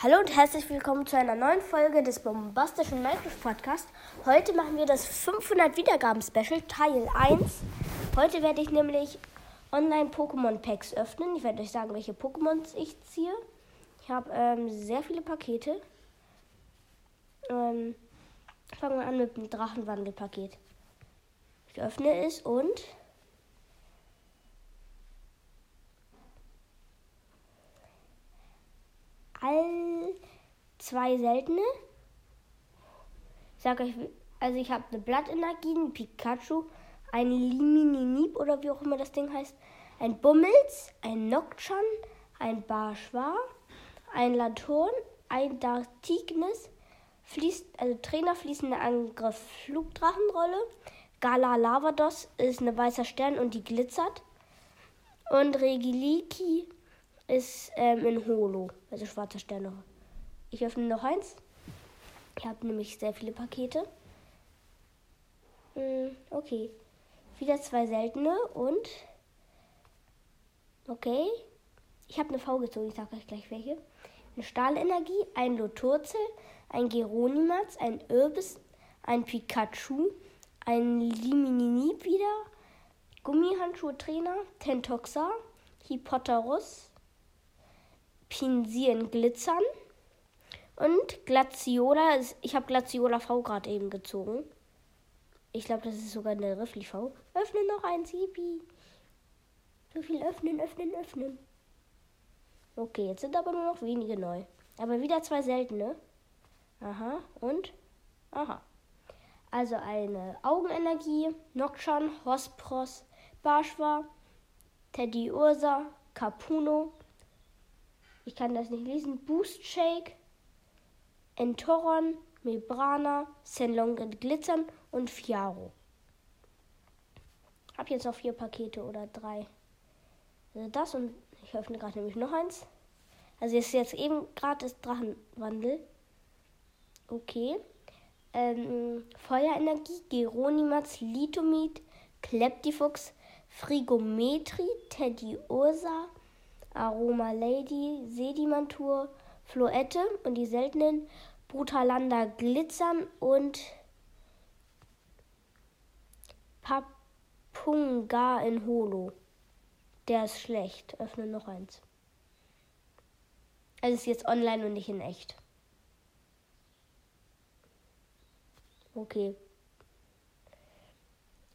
Hallo und herzlich willkommen zu einer neuen Folge des bombastischen Minecraft Podcast. Heute machen wir das 500 Wiedergaben Special Teil 1. Heute werde ich nämlich Online Pokémon Packs öffnen. Ich werde euch sagen, welche Pokémons ich ziehe. Ich habe ähm, sehr viele Pakete. Ähm, fangen wir an mit dem Drachenwandelpaket. Ich öffne es und all zwei seltene. Ich sage euch, also ich habe eine Blattenergie, ein Pikachu, ein Limininieb oder wie auch immer das Ding heißt, ein Bummels, ein Nocturne, ein Barschwa, ein Laturn, ein Dartignis, fließt, also Trainer fließender Angriff, Flugdrachenrolle, Gala Lavados ist eine weißer Stern und die glitzert. Und Regiliki ist ähm, in Holo, also schwarze Sterne. Ich öffne noch eins. Ich habe nämlich sehr viele Pakete. Hm, okay. Wieder zwei seltene und. Okay. Ich habe eine V gezogen, ich sage euch gleich welche. Eine Stahlenergie, ein Loturzel, ein Geronimatz, ein Irbis, ein Pikachu, ein Limininib wieder, Gummihandschuhe-Trainer, Tentoxa, Hippoterus, Pinsien glitzern. Und Glaciola, ich habe Glaciola V gerade eben gezogen. Ich glaube, das ist sogar eine Riffli V. Öffne noch ein Sibi. So viel öffnen, öffnen, öffnen. Okay, jetzt sind aber nur noch wenige neu. Aber wieder zwei seltene. Aha, und? Aha. Also eine Augenenergie, Nocturne, Hospros, Barschwa, Teddy Ursa, Capuno, ich kann das nicht lesen, Boost Shake, Entoron, Mebrana, Senlong und Glitzern und Fiaro. Hab jetzt noch vier Pakete oder drei. Also das und ich öffne gerade nämlich noch eins. Also ist jetzt eben gerade das Drachenwandel. Okay. Ähm, Feuerenergie, Geronimatz, Litomid, Kleptifux, Frigometri, Teddy Ursa, Aroma Lady, Sedimantur, Floette und die seltenen Brutalanda Glitzern und Papunga in Holo. Der ist schlecht. Öffne noch eins. Also ist jetzt online und nicht in echt. Okay.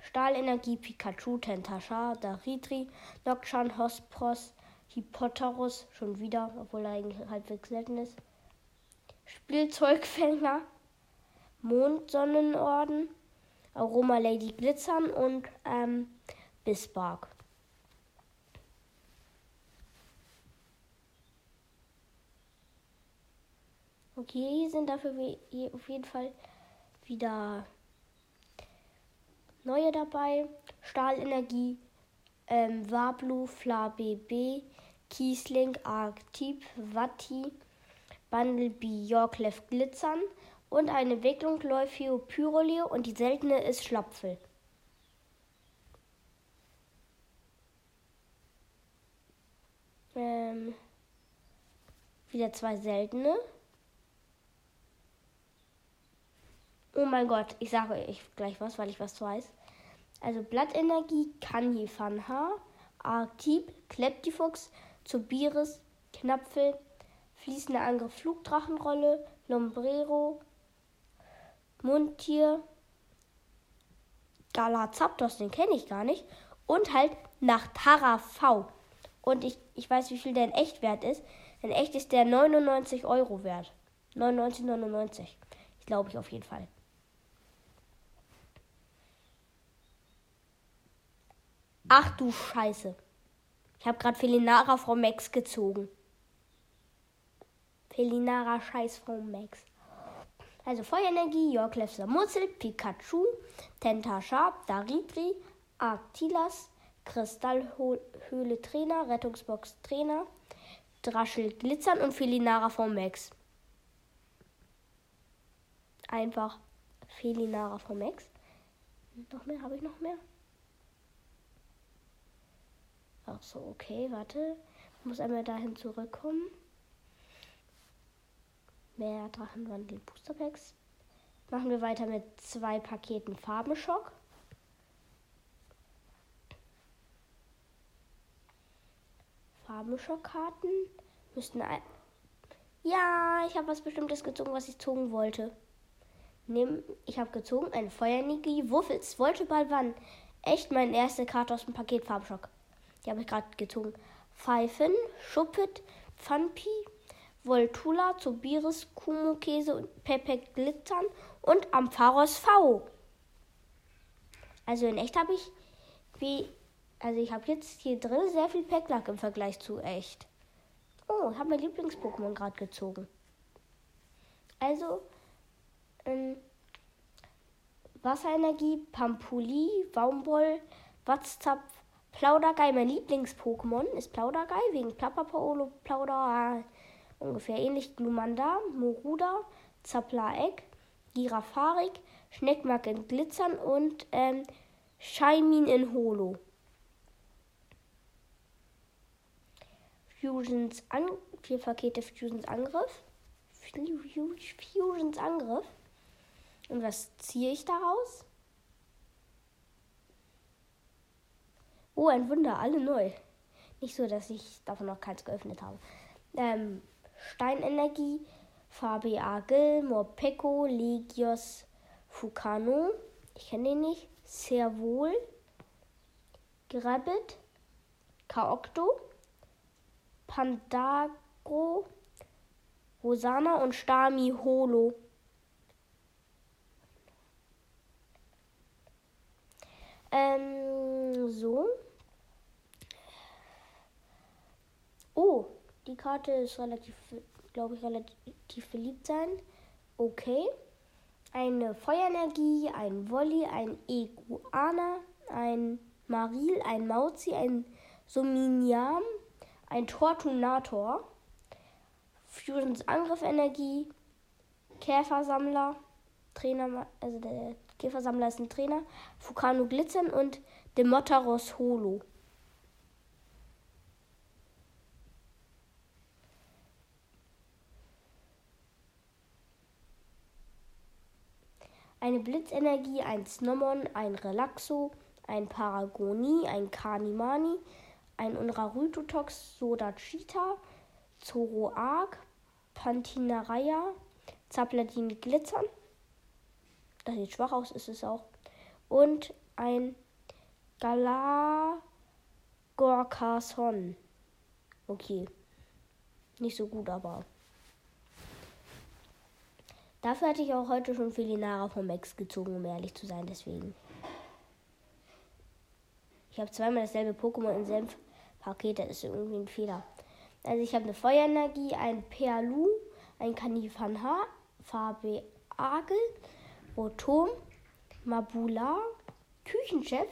Stahlenergie, Pikachu, Tentasha, Daritri, Nocturne, Hospros, Hippoterus, schon wieder, obwohl er eigentlich halbwegs selten ist. Spielzeugfänger, Mondsonnenorden, Aroma Lady Glitzern und ähm, Bisbark. Okay, hier sind dafür auf jeden Fall wieder neue dabei. Stahlenergie, ähm, Wablu, Fla BB, Kiesling, Arctip, Watti, Bundlebee, Yorklef Glitzern und eine Entwicklung Leufio Pyrolie und die seltene ist Schlapfel. Ähm, wieder zwei seltene. Oh mein Gott, ich sage euch gleich was, weil ich was weiß. Also Blattenergie, Kanye Fanha, Arctip, Kleptifuchs, Zobiris, Knapfel, Fließender Angriff, Flugdrachenrolle, Lombrero, Mundtier, Galazapdos, den kenne ich gar nicht. Und halt nach Tara V. Und ich, ich weiß, wie viel der in echt wert ist. In echt ist der 99 Euro wert. 99,99. Ich glaube ich auf jeden Fall. Ach du Scheiße. Ich habe gerade Felinara Frau Max gezogen. Felinara Scheiß Frau Max. Also Feuerenergie, Jorklefser Murzel, Pikachu, Tentasharp, Daritri, Arctilas, Kristallhöhle Trainer, Rettungsbox Trainer, Draschel Glitzern und Felinara von Max. Einfach Felinara von Max. Noch mehr? Habe ich noch mehr? Ach so, okay, warte. Muss einmal dahin zurückkommen. Mehr Drachenwandel Booster Packs. Machen wir weiter mit zwei Paketen Farbenschock. Farbenschockkarten müssten. Ein ja, ich habe was Bestimmtes gezogen, was ich zogen wollte. Nimm, ich habe gezogen eine Feuerenergie Wuffels. Wollte bald wann. Echt meine erste Karte aus dem Paket Farbschock. Die habe ich gerade gezogen. Pfeifen, Schuppet, Pfannpi, Voltula, Zobiris, Kumo-Käse und Pepe Glitzern und Ampharos V. Also in echt habe ich wie also ich habe jetzt hier drin sehr viel Packlack im Vergleich zu echt. Oh, ich habe mein Lieblings-Pokémon gerade gezogen. Also ähm, Wasserenergie, Pampuli, Baumwoll, Watzzapf, Plaudergei. Mein Lieblings-Pokémon ist Plaudergei wegen Plapperpaolo, Plauder, ungefähr ähnlich Glumanda, Moruda, Zaplaek, Girafarik, Schneckmark in Glitzern und ähm, Scheimin in Holo. Fusions An vier Pakete Fusions Angriff. Fusions Angriff. Und was ziehe ich daraus? Oh, ein Wunder, alle neu. Nicht so, dass ich davon noch keins geöffnet habe. Ähm, Steinenergie, Fabi Agel, Morpeko, Legios, Fukano. Ich kenne den nicht. Sehr wohl. Grabbit, Kaokto, Pandagro, Rosana und Stami Holo. Ähm, so. Oh, die Karte ist relativ, glaube ich, relativ beliebt sein. Okay. Eine Feuerenergie, ein Wolli, ein Eguana, ein Maril, ein Mauzi, ein Sominiam, ein Tortunator, Fusions Angriffenergie, Käfersammler, Trainer, also der Käfersammler ist ein Trainer, Fukano Glitzern und Demotaros Holo. Eine Blitzenergie, ein Snomon, ein Relaxo, ein Paragoni, ein Kanimani, ein Unrarutotox, Soda Cheetah, Zoroark, Pantinaraya, Zapladin Glitzern. Das sieht schwach aus, ist es auch. Und ein Galagorkason. Okay. Nicht so gut, aber. Dafür hatte ich auch heute schon Felinara vom Max gezogen, um ehrlich zu sein, deswegen. Ich habe zweimal dasselbe Pokémon in Senf Paket, das ist irgendwie ein Fehler. Also ich habe eine Feuerenergie, ein Perlu, ein Kanifanha, Farbe Agel, Rotom, Mabula, Küchenchef,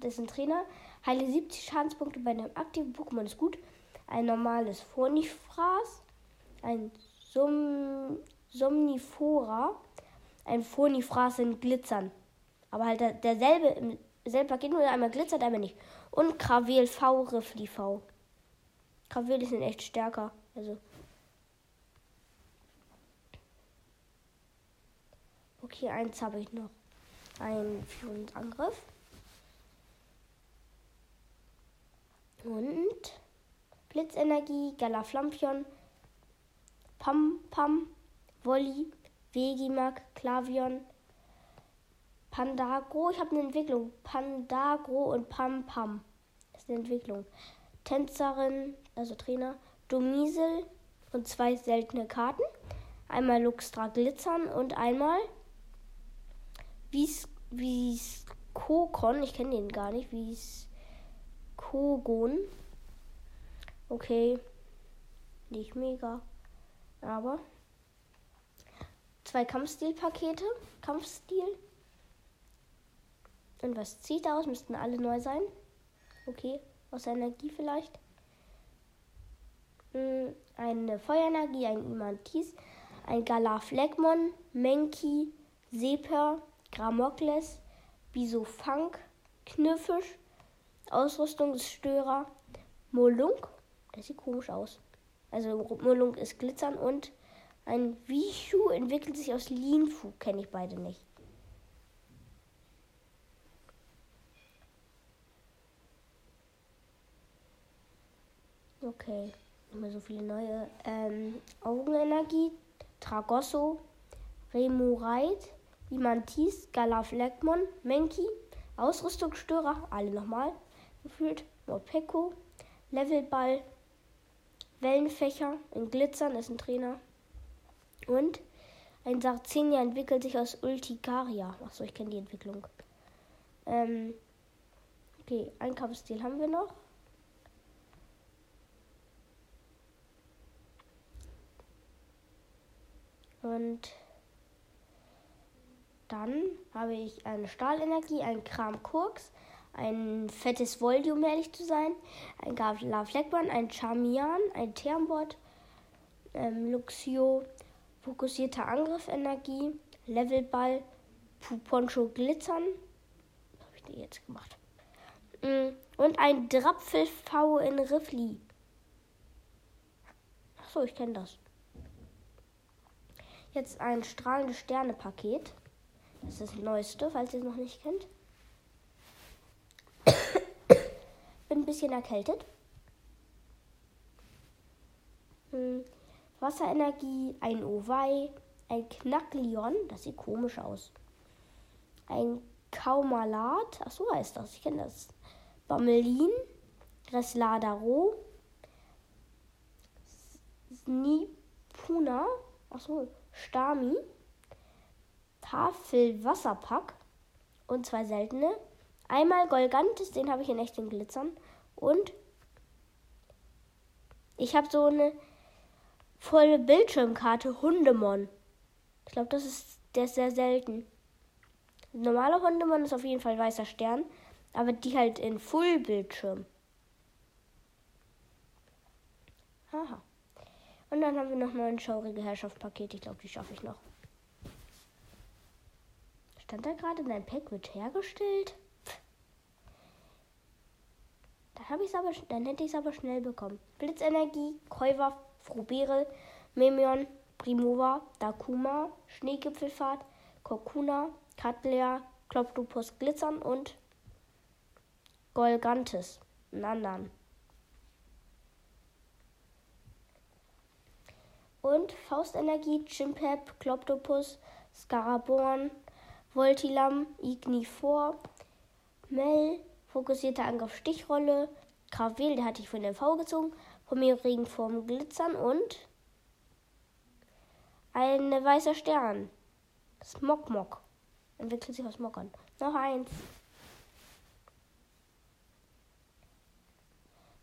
das ist ein Trainer, heile 70 Schadenspunkte bei einem aktiven Pokémon ist gut. Ein normales Phonifras, ein Som Somnifora, ein Phonifras in Glitzern. Aber halt derselbe, im selben Paket, nur einmal glitzert, einmal nicht. Und Gravel V, Riffli V. Gravel sind echt stärker. Also. Okay, eins habe ich noch. Ein Führungsangriff. Und Blitzenergie, Galaflampion, Pam Pam, Wolli, Vegimak, Klavion, Pandagro, ich habe eine Entwicklung. Pandagro und Pam Pam. Das ist eine Entwicklung. Tänzerin, also Trainer, Domisel und zwei seltene Karten. Einmal Luxtra Glitzern und einmal Vis Viskokon. Ich kenne den gar nicht. Viskogon. Okay. Nicht mega. Aber zwei Kampfstil-Pakete. Kampfstil. Und was zieht aus? Müssten alle neu sein. Okay, aus Energie vielleicht. Hm, eine Feuerenergie, ein Imantis, ein Galaflegmon, Menki, Seper, Gramokles, Bisofunk, Knirfisch, Ausrüstungsstörer, Molunk. Das sieht komisch aus. Also Molunk ist glitzern und Ein Wishu entwickelt sich aus Linfu. Kenne ich beide nicht. Okay, immer so viele neue. Ähm, Augenenergie, Tragosso, Remurite, Imantis, Galafleckmon, Menki, Ausrüstungsstörer, alle nochmal gefühlt, Morpeko, Levelball, Wellenfächer, in Glitzern ist ein Trainer. Und ein Sarzenia entwickelt sich aus Ultikaria. Achso, ich kenne die Entwicklung. Ähm, okay, ein Kampfstil haben wir noch. Und dann habe ich eine Stahlenergie, ein Kram Kurks, ein fettes Volume, um ehrlich zu sein, ein Gavla Fleckmann, ein Charmian, ein Termbot, ähm, Luxio, fokussierter Angriffenergie, Levelball, Puponcho Glitzern. Was habe ich denn jetzt gemacht? Mm, und ein Drapfel V in Riffli. Achso, ich kenne das. Jetzt ein strahlende Sterne-Paket. Das ist das neueste, falls ihr es noch nicht kennt. Bin ein bisschen erkältet. Wasserenergie, ein Owei, ein Knacklion, das sieht komisch aus. Ein Kaumalat, ach so heißt das, ich kenne das. Bamelin, Resladaro, Snipuna, ach so, Stami, Tafelwasserpack und zwei seltene. Einmal Golgantes, den habe ich in echten Glitzern. Und ich habe so eine volle Bildschirmkarte Hundemon. Ich glaube, das ist der ist sehr selten. Normaler Hundemon ist auf jeden Fall weißer Stern, aber die halt in Full-Bildschirm. Aha. Und dann haben wir noch mal ein schaurige Herrschaft-Paket. Ich glaube, die schaffe ich noch. Stand da gerade, dein Pack wird hergestellt? Dann, habe ich's aber, dann hätte ich es aber schnell bekommen. Blitzenergie, Käufer, Frobere, Memion, Primova, Dakuma, Schneegipfelfahrt, Kokuna, Katlea, Kloptopus Glitzern und Golgantes. Nandan. Und Faustenergie, Chimpep, Kloptopus, Scaraborn, Voltilam, Ignifor, Mel, fokussierter Angriff, Stichrolle, Gravel, der hatte ich von der V gezogen, von mir Regenform Glitzern und ein weißer Stern. Smogmog. Entwickelt sich aus Mockern. Noch eins.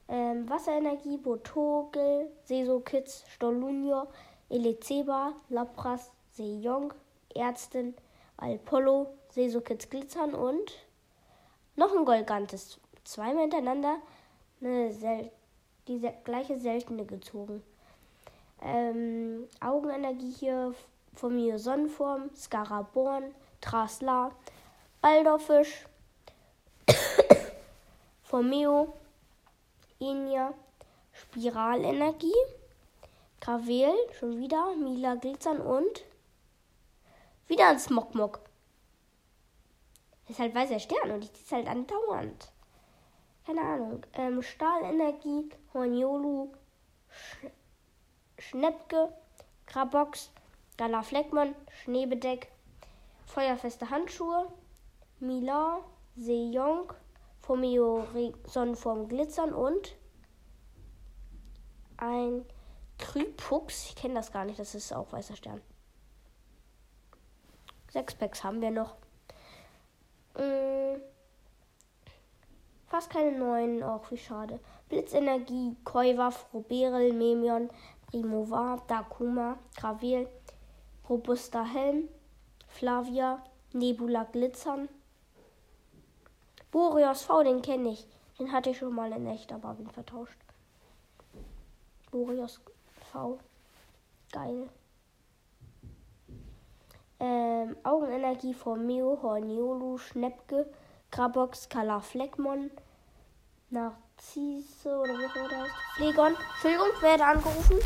Ähm, Wasserenergie, Botogel, Sesokitz, Stolunio, Elezeba, Lapras, Sejong, Ärztin, Alpollo, Sesokitz Glitzern und noch ein Golgantes. Zweimal hintereinander eine Sel die gleiche seltene gezogen. Ähm, Augenenergie hier von mir Sonnenform, Scaraborn, Trasla, Baldorfisch, Formeo, Enya, Spiralenergie, Gravel, schon wieder, Mila Glitzern und wieder ein Smogmog. Ist halt weißer Stern und ich ziehe es halt andauernd. Keine Ahnung. Ähm, Stahlenergie, Horniolu, Sch Schnepke, Krabox, Gala Fleckmann, Schneebedeck, Feuerfeste Handschuhe, Mila, Sejong, Fomeo Sonnenform Glitzern und ein Krypux. Ich kenne das gar nicht, das ist auch weißer Stern. Sechs Packs haben wir noch. Hm, fast keine neuen, auch wie schade. Blitzenergie, Koiwa, Froberel, Memion, Primova, Dakuma, Gravel, Robuster Helm, Flavia, Nebula Glitzern. Boreos V, den kenne ich. Den hatte ich schon mal in echt, aber bin vertauscht. Boreos V. Geil. Ähm, Augenenergie von Meo, Horniolu, Schnepke, Krabox, Kala Fleckmon, Narzisse oder wie auch immer das heißt. Pflegon. Entschuldigung, werde angerufen.